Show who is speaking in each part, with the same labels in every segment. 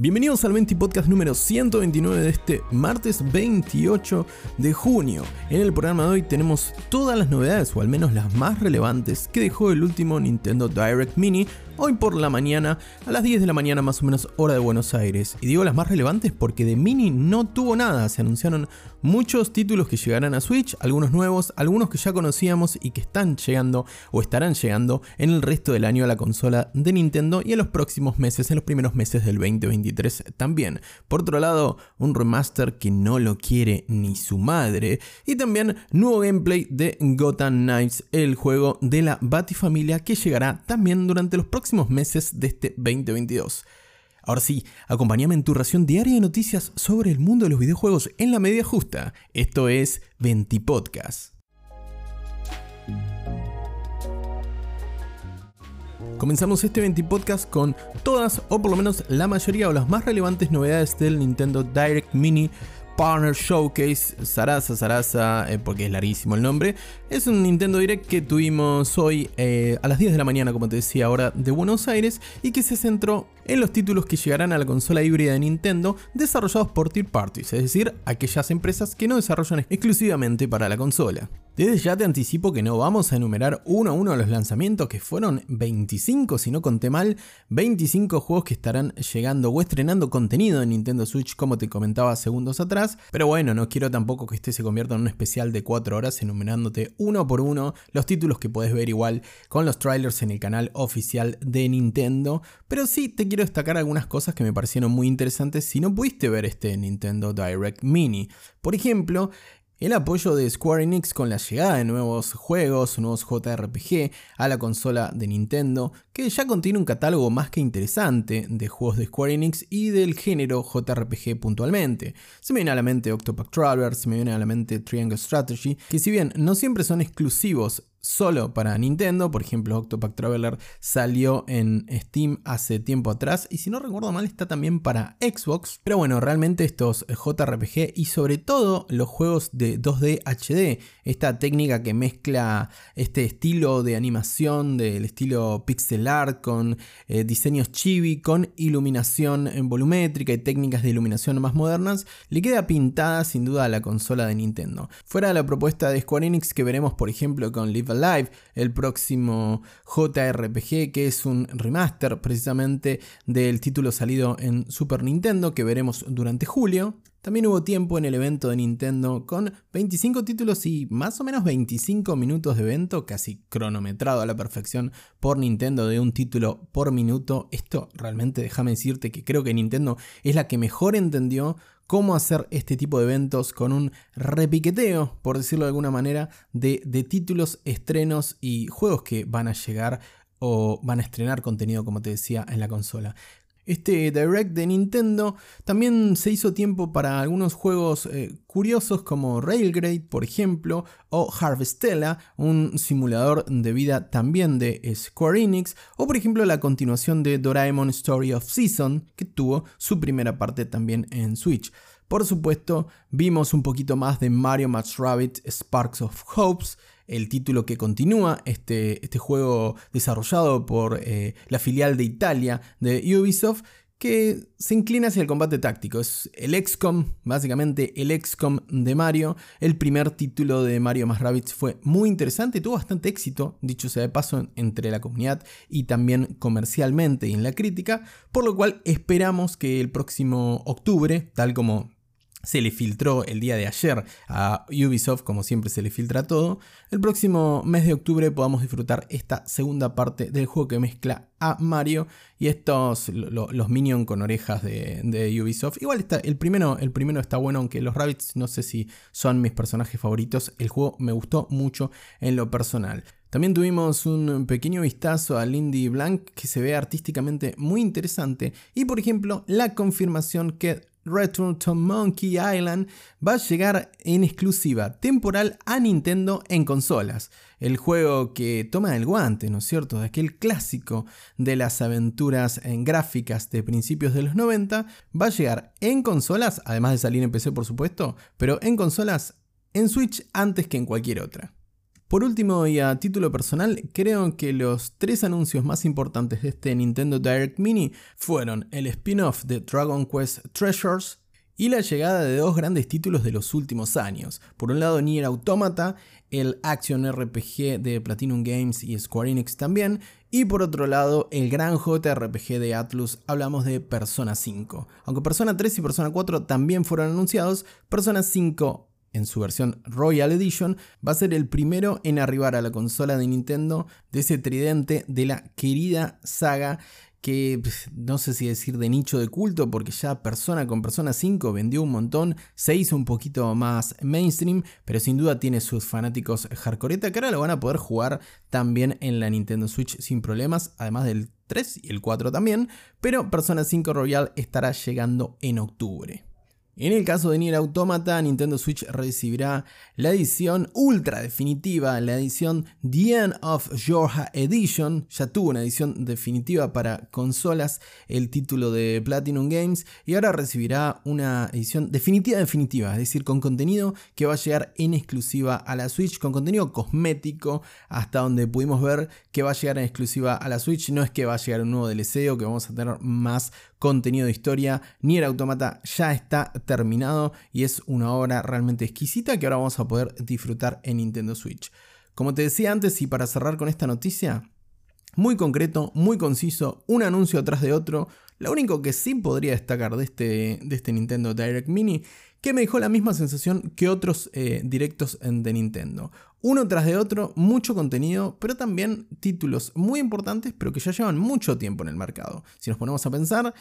Speaker 1: Bienvenidos al 20 Podcast número 129 de este martes 28 de junio. En el programa de hoy tenemos todas las novedades, o al menos las más relevantes, que dejó el último Nintendo Direct Mini hoy por la mañana, a las 10 de la mañana más o menos hora de Buenos Aires. Y digo las más relevantes porque de Mini no tuvo nada, se anunciaron muchos títulos que llegarán a Switch, algunos nuevos, algunos que ya conocíamos y que están llegando o estarán llegando en el resto del año a la consola de Nintendo y en los próximos meses, en los primeros meses del 2023 también. Por otro lado, un remaster que no lo quiere ni su madre y también nuevo gameplay de Gotham Knights, el juego de la Batifamilia que llegará también durante los próximos meses de este 2022. Ahora sí, acompáñame en tu ración diaria de noticias sobre el mundo de los videojuegos en la media justa. Esto es 20 Podcast. Comenzamos este 20 Podcast con todas, o por lo menos la mayoría o las más relevantes novedades del Nintendo Direct Mini Partner Showcase, Sarasa Sarasa, eh, porque es larguísimo el nombre. Es un Nintendo Direct que tuvimos hoy eh, a las 10 de la mañana, como te decía, ahora de Buenos Aires, y que se centró en los títulos que llegarán a la consola híbrida de Nintendo desarrollados por third parties, es decir, aquellas empresas que no desarrollan exclusivamente para la consola. Desde ya te anticipo que no vamos a enumerar uno a uno los lanzamientos, que fueron 25, si no conté mal, 25 juegos que estarán llegando o estrenando contenido en Nintendo Switch, como te comentaba segundos atrás. Pero bueno, no quiero tampoco que este se convierta en un especial de 4 horas enumerándote uno por uno los títulos que puedes ver igual con los trailers en el canal oficial de Nintendo. Pero sí te quiero destacar algunas cosas que me parecieron muy interesantes si no pudiste ver este Nintendo Direct Mini. Por ejemplo, el apoyo de Square Enix con la llegada de nuevos juegos, nuevos JRPG a la consola de Nintendo, que ya contiene un catálogo más que interesante de juegos de Square Enix y del género JRPG puntualmente. Se me viene a la mente Octopath Traveler, se me viene a la mente Triangle Strategy, que si bien no siempre son exclusivos solo para Nintendo. Por ejemplo, Octopath Traveler salió en Steam hace tiempo atrás y si no recuerdo mal está también para Xbox. Pero bueno, realmente estos JRPG y sobre todo los juegos de 2D HD, esta técnica que mezcla este estilo de animación del estilo pixel art con eh, diseños chibi, con iluminación en volumétrica y técnicas de iluminación más modernas, le queda pintada sin duda a la consola de Nintendo. Fuera de la propuesta de Square Enix que veremos por ejemplo con Live Live, el próximo JRPG que es un remaster precisamente del título salido en Super Nintendo que veremos durante julio. También hubo tiempo en el evento de Nintendo con 25 títulos y más o menos 25 minutos de evento, casi cronometrado a la perfección por Nintendo de un título por minuto. Esto realmente déjame decirte que creo que Nintendo es la que mejor entendió cómo hacer este tipo de eventos con un repiqueteo, por decirlo de alguna manera, de, títulos, estrenos y juegos que van a llegar o van a estrenar contenido, como te decía, en la consola. Este Direct de Nintendo también se hizo tiempo para algunos juegos eh, curiosos como Railgrade, por ejemplo, o Harvestella, un simulador de vida también de Square Enix, o por ejemplo la continuación de Doraemon Story of Season, que tuvo su primera parte también en Switch. Por supuesto, vimos un poquito más de Mario Max Rabbit Sparks of Hopes, el título que continúa este, este juego desarrollado por eh, la filial de Italia de Ubisoft que se inclina hacia el combate táctico. Es el XCOM, básicamente el XCOM de Mario. El primer título de Mario más Rabbids fue muy interesante, tuvo bastante éxito, dicho sea de paso, entre la comunidad y también comercialmente y en la crítica, por lo cual esperamos que el próximo octubre, tal como se le filtró el día de ayer a Ubisoft, como siempre se le filtra todo. El próximo mes de octubre podamos disfrutar esta segunda parte del juego que mezcla a Mario y estos, los Minions con orejas de, Ubisoft. Igual está, el primero, el primero está bueno, aunque los Rabbits no sé si son mis personajes favoritos. El juego me gustó mucho en lo personal. También tuvimos un pequeño vistazo a Lindy Blank que se ve artísticamente muy interesante y por ejemplo la confirmación que Return to Monkey Island va a llegar en exclusiva temporal a Nintendo en consolas. El juego que toma el guante, ¿no es cierto?, de aquel clásico de las aventuras en gráficas de principios de los 90, va a llegar en consolas, además de salir en PC por supuesto, pero en consolas en Switch antes que en cualquier otra. Por último y a título personal, creo que los tres anuncios más importantes de este Nintendo Direct Mini fueron el spin-off de Dragon Quest Treasures y la llegada de dos grandes títulos de los últimos años. Por un lado Nier Automata, el action RPG de Platinum Games y Square Enix también, y por otro lado el gran JRPG de Atlus, hablamos de Persona 5. Aunque Persona 3 y Persona 4 también fueron anunciados, Persona 5 en su versión Royal Edition, va a ser el primero en arribar a la consola de Nintendo de ese tridente de la querida saga que no sé si decir de nicho de culto, porque ya Persona con Persona 5 vendió un montón, se hizo un poquito más mainstream, pero sin duda tiene sus fanáticos hardcoreta que ahora lo van a poder jugar también en la Nintendo Switch sin problemas, además del 3 y el 4 también, pero Persona 5 Royal estará llegando en octubre. En el caso de Nier Automata, Nintendo Switch recibirá la edición ultra definitiva, la edición The End of Georgia Edition. Ya tuvo una edición definitiva para consolas, el título de Platinum Games, y ahora recibirá una edición definitiva definitiva, es decir, con contenido que va a llegar en exclusiva a la Switch, con contenido cosmético, hasta donde pudimos ver que va a llegar en exclusiva a la Switch. No es que va a llegar un nuevo DLC o que vamos a tener más contenido de historia. Nier Automata ya está terminado y es una obra realmente exquisita que ahora vamos a poder disfrutar en Nintendo Switch. Como te decía antes y para cerrar con esta noticia, muy concreto, muy conciso, un anuncio atrás de otro. Lo único que sí podría destacar de este, de este Nintendo Direct Mini, que me dejó la misma sensación que otros eh, directos de Nintendo. Uno tras de otro, mucho contenido, pero también títulos muy importantes, pero que ya llevan mucho tiempo en el mercado. Si nos ponemos a pensar,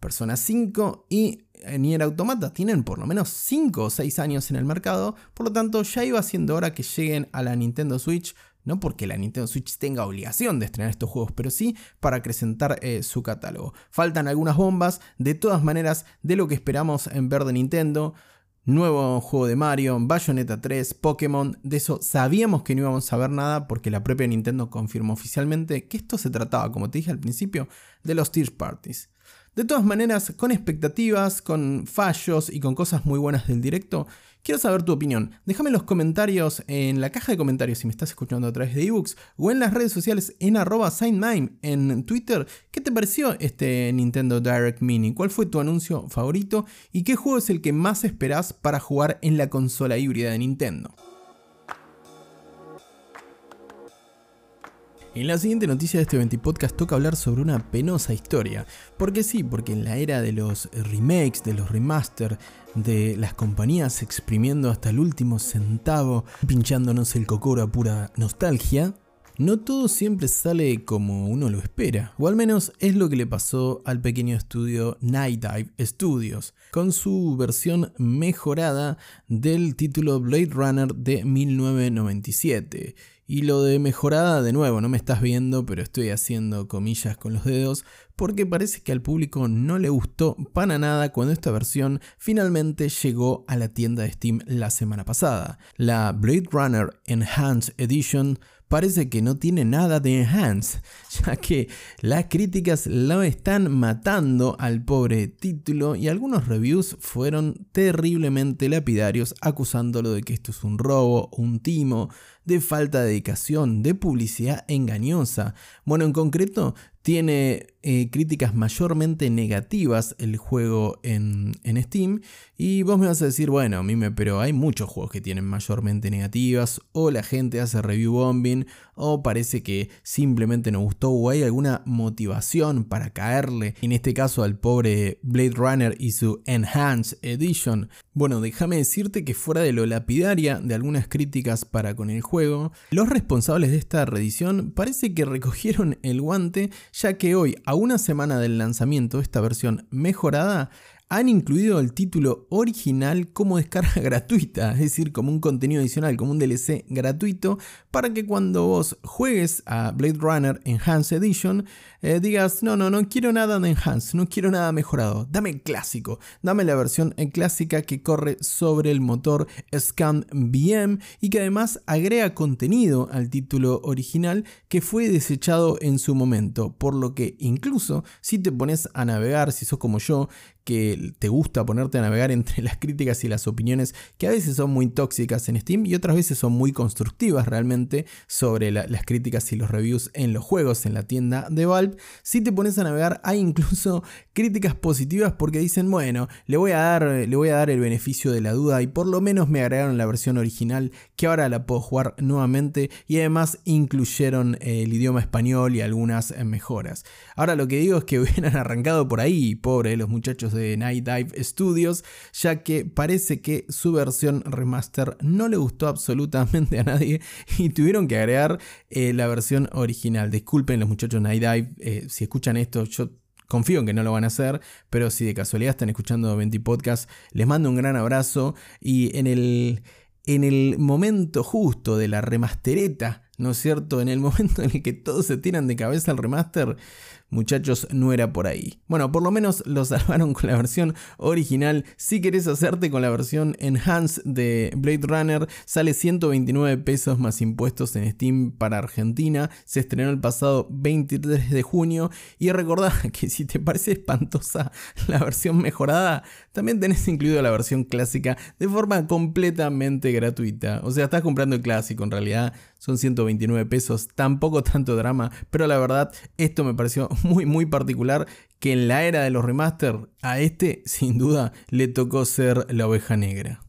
Speaker 1: Persona 5 y eh, Nier Automata tienen por lo menos 5 o 6 años en el mercado, por lo tanto ya iba siendo hora que lleguen a la Nintendo Switch, no porque la Nintendo Switch tenga obligación de estrenar estos juegos, pero sí para acrecentar eh, su catálogo. Faltan algunas bombas, de todas maneras, de lo que esperamos en ver de Nintendo. Nuevo juego de Mario, Bayonetta 3, Pokémon, de eso sabíamos que no íbamos a ver nada porque la propia Nintendo confirmó oficialmente que esto se trataba, como te dije al principio, de los Tier Parties. De todas maneras, con expectativas, con fallos y con cosas muy buenas del directo, quiero saber tu opinión. Déjame en los comentarios, en la caja de comentarios si me estás escuchando a través de ebooks o en las redes sociales en arroba en Twitter. ¿Qué te pareció este Nintendo Direct Mini? ¿Cuál fue tu anuncio favorito? ¿Y qué juego es el que más esperás para jugar en la consola híbrida de Nintendo? En la siguiente noticia de este 20 podcast toca hablar sobre una penosa historia. Porque sí, porque en la era de los remakes, de los remaster, de las compañías exprimiendo hasta el último centavo, pinchándonos el cocoro a pura nostalgia, no todo siempre sale como uno lo espera, o al menos es lo que le pasó al pequeño estudio Night Dive Studios, con su versión mejorada del título Blade Runner de 1997 y lo de mejorada, de nuevo, no me estás viendo, pero estoy haciendo comillas con los dedos, porque parece que al público no le gustó para nada cuando esta versión finalmente llegó a la tienda de Steam la semana pasada. La Blade Runner Enhanced Edition parece que no tiene nada de enhance, ya que las críticas lo están matando al pobre título y algunos reviews fueron terriblemente lapidarios acusándolo de que esto es un robo, un timo, de falta de dedicación, de publicidad engañosa. Bueno, en concreto, tiene eh, críticas mayormente negativas el juego en, Steam. Y vos me vas a decir, bueno, mime, pero hay muchos juegos que tienen mayormente negativas. O la gente hace review bombing. O parece que simplemente no gustó. O hay alguna motivación para caerle. En este caso al pobre Blade Runner y su Enhanced Edition. Bueno, déjame decirte que fuera de lo lapidaria de algunas críticas para con el juego, los responsables de esta reedición parece que recogieron el guante ya que hoy, a una semana del lanzamiento esta versión mejorada, han incluido el título original como descarga gratuita, es decir, como un contenido adicional, como un DLC gratuito, para que cuando vos juegues a Blade Runner Enhanced Edition, eh, digas, no, no, no quiero nada de Enhanced, no quiero nada mejorado, dame el clásico, dame la versión clásica que corre sobre el motor Scan VM y que además agrega contenido al título original que fue desechado en su momento, por lo que incluso si te pones a navegar, si sos como yo, que te gusta ponerte a navegar entre las críticas y las opiniones que a veces son muy tóxicas en Steam y otras veces son muy constructivas realmente sobre las críticas y los reviews en los juegos en la tienda de Valve, si te pones a navegar hay incluso críticas positivas porque dicen, bueno, le voy a dar, le voy a dar el beneficio de la duda y por lo menos me agregaron la versión original que ahora la puedo jugar nuevamente y además incluyeron el idioma español y algunas mejoras. Ahora lo que digo es que hubieran arrancado por ahí, pobre los muchachos de Night Dive Studios, ya que parece que su versión remaster no le gustó absolutamente a nadie y tuvieron que agregar eh, la versión original. Disculpen los muchachos Night Dive, eh, si escuchan esto, yo Confío en que no lo van a hacer, pero si de casualidad están escuchando 20 Podcast, les mando un gran abrazo y en el, en el momento justo de la remastereta, ¿no es cierto? En el momento en el que todos se tiran de cabeza al remaster, muchachos, no era por ahí. Bueno, por lo menos lo salvaron con la versión original. Si querés hacerte con la versión Enhanced de Blade Runner, sale 129 pesos más impuestos en Steam para Argentina. Se estrenó el pasado 23 de junio. Y recordá que si te parece espantosa la versión mejorada, también tenés incluido la versión clásica de forma completamente gratuita. O sea, estás comprando el clásico en realidad. Son 129 pesos, tampoco tanto drama, pero la verdad esto me pareció muy muy particular que en la era de los remaster a este sin duda le tocó ser la oveja negra.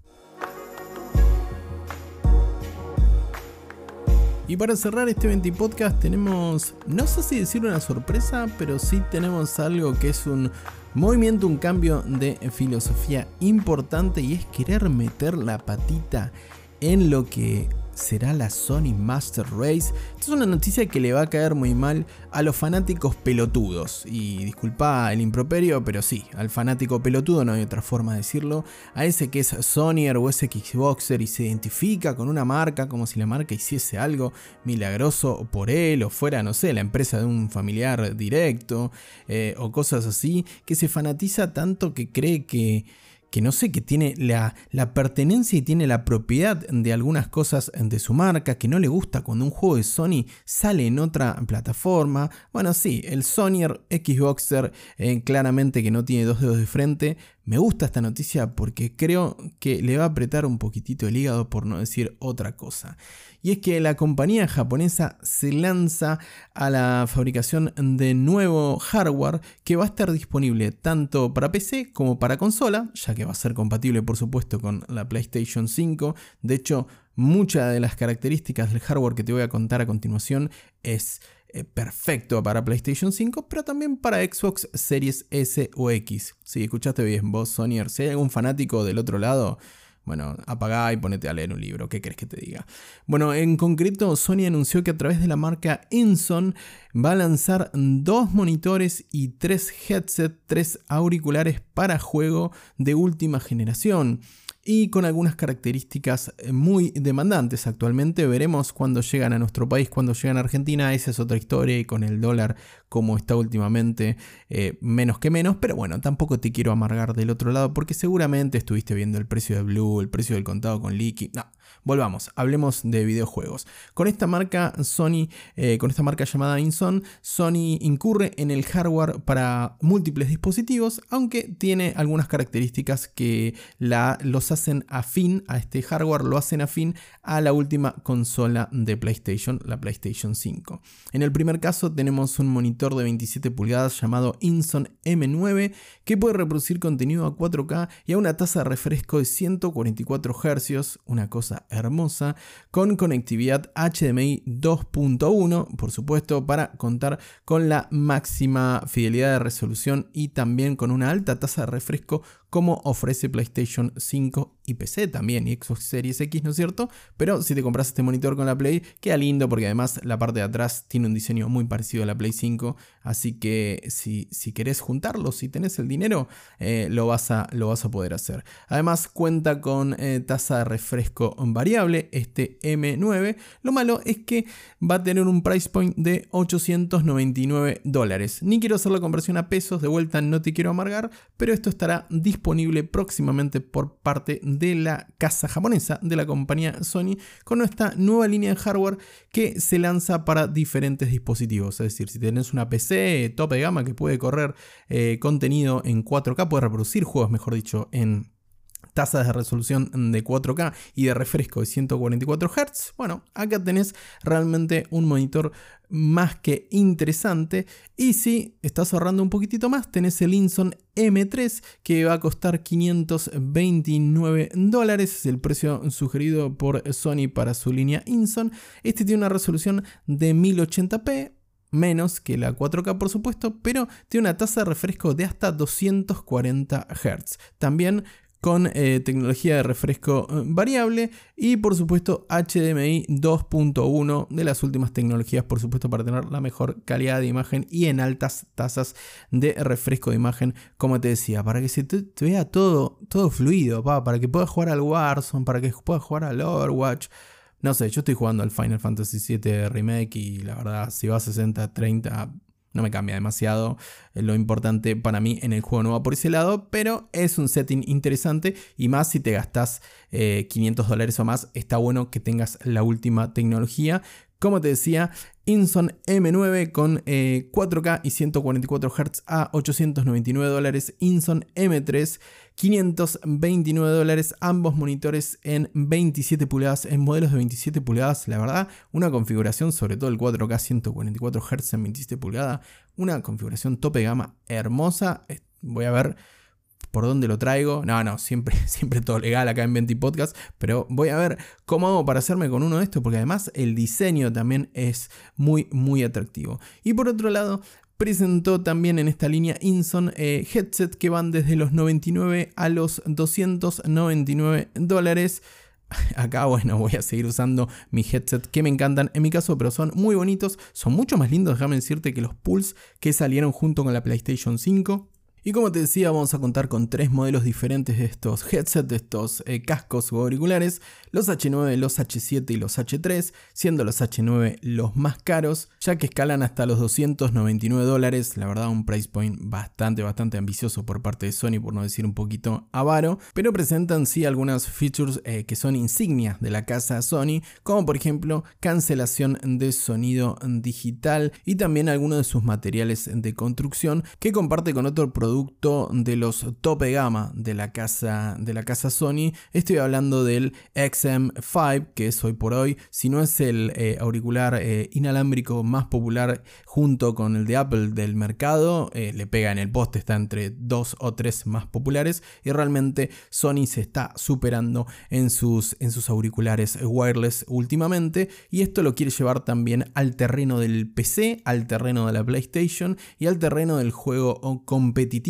Speaker 1: Y para cerrar este 20 podcast tenemos, no sé si decir una sorpresa, pero sí tenemos algo que es un movimiento, un cambio de filosofía importante y es querer meter la patita en lo que será la Sony Master Race. Esta es una noticia que le va a caer muy mal a los fanáticos pelotudos. Y disculpa el improperio, pero sí, al fanático pelotudo no hay otra forma de decirlo. A ese que es Sonyer o ese Xboxer y se identifica con una marca como si la marca hiciese algo milagroso por él o fuera, no sé, la empresa de un familiar directo eh, o cosas así, que se fanatiza tanto que cree que que no sé, que tiene la, pertenencia y tiene la propiedad de algunas cosas de su marca, que no le gusta cuando un juego de Sony sale en otra plataforma. Bueno, sí, el Sonyer Xboxer eh, claramente que no tiene dos dedos de frente. Me gusta esta noticia porque creo que le va a apretar un poquitito el hígado por no decir otra cosa y es que la compañía japonesa se lanza a la fabricación de nuevo hardware que va a estar disponible tanto para PC como para consola, ya que va a ser compatible por supuesto con la PlayStation 5. De hecho, muchas de las características del hardware que te voy a contar a continuación es eh, perfecto para PlayStation 5, pero también para Xbox Series S o X. Si escuchaste bien vos, Sonyer, si hay algún fanático del otro lado, bueno, apagá y ponete a leer un libro, ¿qué crees que te diga? Bueno, en concreto, Sony anunció que a través de la marca Inson va a lanzar dos monitores y tres headsets, tres auriculares para juego de última generación y con algunas características eh, muy demandantes actualmente. Veremos cuando llegan a nuestro país, cuando llegan a Argentina, esa es otra historia y con el dólar como está últimamente, eh, menos que menos, pero bueno, tampoco te quiero amargar del otro lado porque seguramente estuviste viendo el precio de Blue, el precio del contado con Liqui. No, volvamos, hablemos de videojuegos. Con esta marca Sony, eh, con esta marca llamada Inson, Sony incurre en el hardware para múltiples dispositivos, aunque tiene algunas características que la, los hacen afín a este hardware, lo hacen afín a la última consola de PlayStation, la PlayStation 5. En el primer caso tenemos un monitor de 27 pulgadas llamado Inson M9 que puede reproducir contenido a 4K y a una tasa de refresco de 144 Hz, una cosa hermosa, con conectividad HDMI 2.1, por supuesto, para contar con la máxima fidelidad de resolución y también con una alta tasa de refresco como ofrece PlayStation 5 y PC también y Xbox Series X, ¿no es cierto? Pero si te compras este monitor con la Play, queda lindo porque además la parte de atrás tiene un diseño muy parecido a la Play 5, así que si, si querés juntarlo, si tenés el dinero, eh, lo, vas a, lo vas a poder hacer. Además cuenta con eh, tasa de refresco variable, este M9. Lo malo es que va a tener un price point de 899 dólares. Ni quiero hacer la conversión a pesos, de vuelta no te quiero amargar, pero esto estará disponible disponible próximamente por parte de la casa japonesa de la compañía Sony con esta nueva línea de hardware que se lanza para diferentes dispositivos. Es decir, si tenés una PC tope de gama que puede correr eh, contenido en 4K, puede reproducir juegos, mejor dicho, en tasas de resolución de 4K y de refresco de 144 Hz, bueno, acá tenés realmente un monitor más que interesante. Y si estás ahorrando un poquitito más, tenés el Inson M3 que va a costar 529 dólares, es el precio sugerido por Sony para su línea Inson. Este tiene una resolución de 1080p, menos que la 4K por supuesto, pero tiene una tasa de refresco de hasta 240 Hz. También con eh, tecnología de refresco eh, variable y por supuesto HDMI 2.1 de las últimas tecnologías por supuesto para tener la mejor calidad de imagen y en altas tasas de refresco de imagen como te decía para que se te, vea todo, todo fluido para que puedas jugar al Warzone para que puedas jugar al Overwatch. No sé, yo estoy jugando al Final Fantasy VII Remake y la verdad, si va a 60, 30, no me cambia demasiado eh, lo importante para mí en el juego va por ese lado, pero es un setting interesante y más si te gastas 500 eh, dólares o más, está bueno que tengas la última tecnología. Como te decía, Inson M9 con 4K eh, y 144 Hz a 899 dólares. Inson M3 529 dólares. Ambos monitores en 27 pulgadas, en modelos de 27 pulgadas. La verdad, una configuración, sobre todo el 4K 144 Hz en 27 pulgadas. Una configuración tope gama hermosa. Voy a ver por dónde lo traigo. No, no, siempre, siempre todo legal acá en 20 Podcast, pero voy a ver cómo hago para hacerme con uno de estos, porque además el diseño también es muy, muy atractivo. Y por otro lado, presentó también en esta línea Inson eh, headset que van desde los 99 a los 299 dólares. Acá, bueno, voy a seguir usando mis headset que me encantan en mi caso, pero son muy bonitos, son mucho más lindos, déjame decirte, que los Pulse que salieron junto con la PlayStation 5. Y como te decía, vamos a contar con tres modelos diferentes de estos headsets, de estos eh, cascos o auriculares, los H9, los H7 y los H3, siendo los H9 los más caros, ya que escalan hasta los 299 dólares, la verdad un price point bastante, bastante ambicioso por parte de Sony, por no decir un poquito avaro, pero presentan sí algunas features eh, que son insignias de la casa Sony, como por ejemplo cancelación de sonido digital y también algunos de sus materiales de construcción que comparte con otro producto de los tope gama de la casa, de la casa Sony. Estoy hablando del XM5, que es hoy por hoy, si no es el eh, auricular eh, inalámbrico más popular junto con el de Apple del mercado, eh, le pega en el poste, está entre dos o tres más populares y realmente Sony se está superando en sus, en sus auriculares wireless últimamente y esto lo quiere llevar también al terreno del PC, al terreno de la PlayStation y al terreno del juego competitivo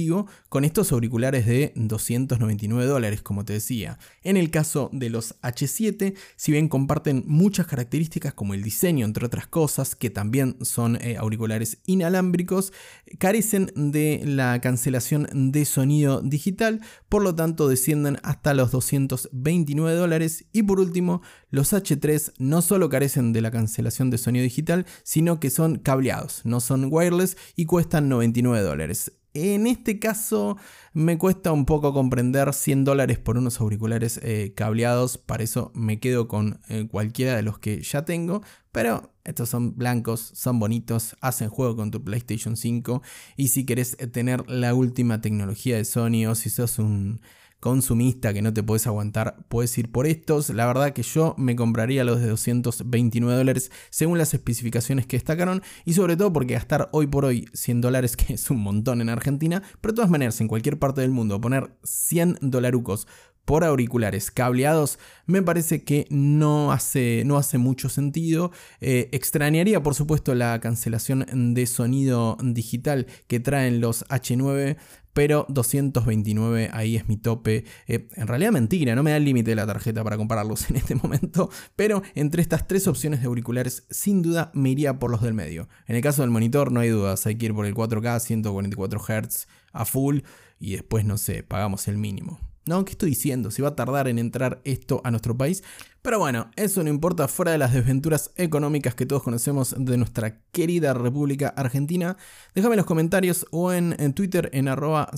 Speaker 1: con estos auriculares de 299 dólares, como te decía. En el caso de los H7, si bien comparten muchas características como el diseño, entre otras cosas, que también son eh, auriculares inalámbricos, carecen de la cancelación de sonido digital, por lo tanto descienden hasta los 229 dólares. Y por último, los H3 no solo carecen de la cancelación de sonido digital, sino que son cableados, no son wireless y cuestan 99 dólares. En este caso me cuesta un poco comprender 100 dólares por unos auriculares eh, cableados, para eso me quedo con eh, cualquiera de los que ya tengo, pero estos son blancos, son bonitos, hacen juego con tu PlayStation 5 y si querés tener la última tecnología de Sony o si sos un consumista que no te puedes aguantar, puedes ir por estos. La verdad que yo me compraría los de 229 dólares según las especificaciones que destacaron y sobre todo porque gastar hoy por hoy 100 dólares, que es un montón en Argentina, pero de todas maneras en cualquier parte del mundo poner 100 dolarucos por auriculares cableados me parece que no hace, no hace mucho sentido. Eh, extrañaría por supuesto la cancelación de sonido digital que traen los H9, pero 229 ahí es mi tope. Eh, en realidad mentira, no me da el límite de la tarjeta para compararlos en este momento, pero entre estas tres opciones de auriculares sin duda me iría por los del medio. En el caso del monitor no hay dudas, hay que ir por el 4K 144 Hz a full y después no sé, pagamos el mínimo. No, ¿qué estoy diciendo? Si va a tardar en entrar esto a nuestro país. Pero bueno, eso no importa fuera de las desventuras económicas que todos conocemos de nuestra querida República Argentina. Déjame en los comentarios o en, Twitter en arroba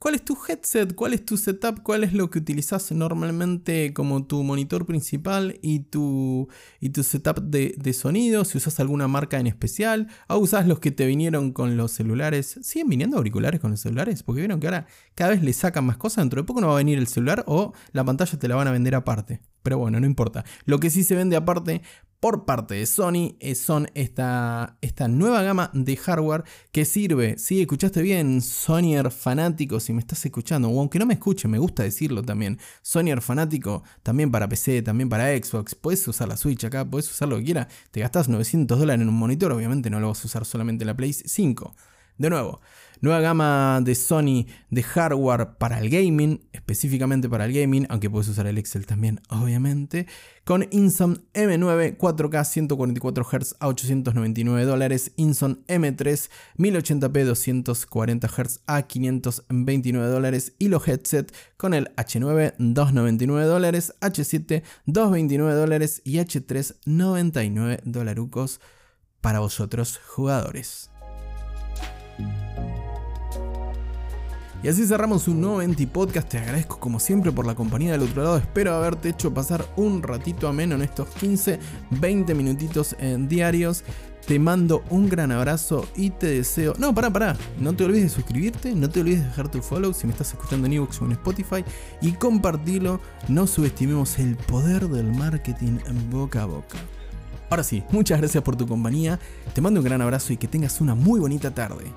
Speaker 1: cuál es tu headset, cuál es tu setup, cuál es lo que utilizas normalmente como tu monitor principal y tu, y tu setup de, sonido, si usas alguna marca en especial, o usas los que te vinieron con los celulares. ¿Siguen viniendo auriculares con los celulares? Porque vieron que ahora cada vez le sacan más cosas, dentro de poco no va a venir el celular o la pantalla te la van a vender aparte. Pero bueno, no importa. Lo que sí se vende aparte por parte de Sony eh, son esta, esta nueva gama de hardware que sirve, si escuchaste bien, Sonyer fanático, si me estás escuchando, o aunque no me escuche, me gusta decirlo también, Sonyer fanático, también para PC, también para Xbox, puedes usar la Switch acá, puedes usar lo que quieras, te gastas 900 dólares en un monitor, obviamente no lo vas a usar solamente en la Play 5. De nuevo, nueva gama de Sony de hardware para el gaming, específicamente para el gaming, aunque puedes usar el Excel también, obviamente, con Inson M9 4K 144 Hz a 899 dólares, Inson M3 1080p 240 Hz a 529 dólares y los headset con el H9 299 dólares, H7 229 dólares y H3 99 dolarucos para vosotros jugadores. Y así cerramos un nuevo Enti Podcast. Te agradezco como siempre por la compañía del otro lado. Espero haberte hecho pasar un ratito ameno en estos 15, 20 minutitos en diarios. Te mando un gran abrazo y te deseo. No, pará, pará. No te olvides de suscribirte, no te olvides de dejar tu follow si me estás escuchando en Evox o en Spotify y compartilo. No subestimemos el poder del marketing boca a boca. Ahora sí, muchas gracias por tu compañía. Te mando un gran abrazo y que tengas una muy bonita tarde.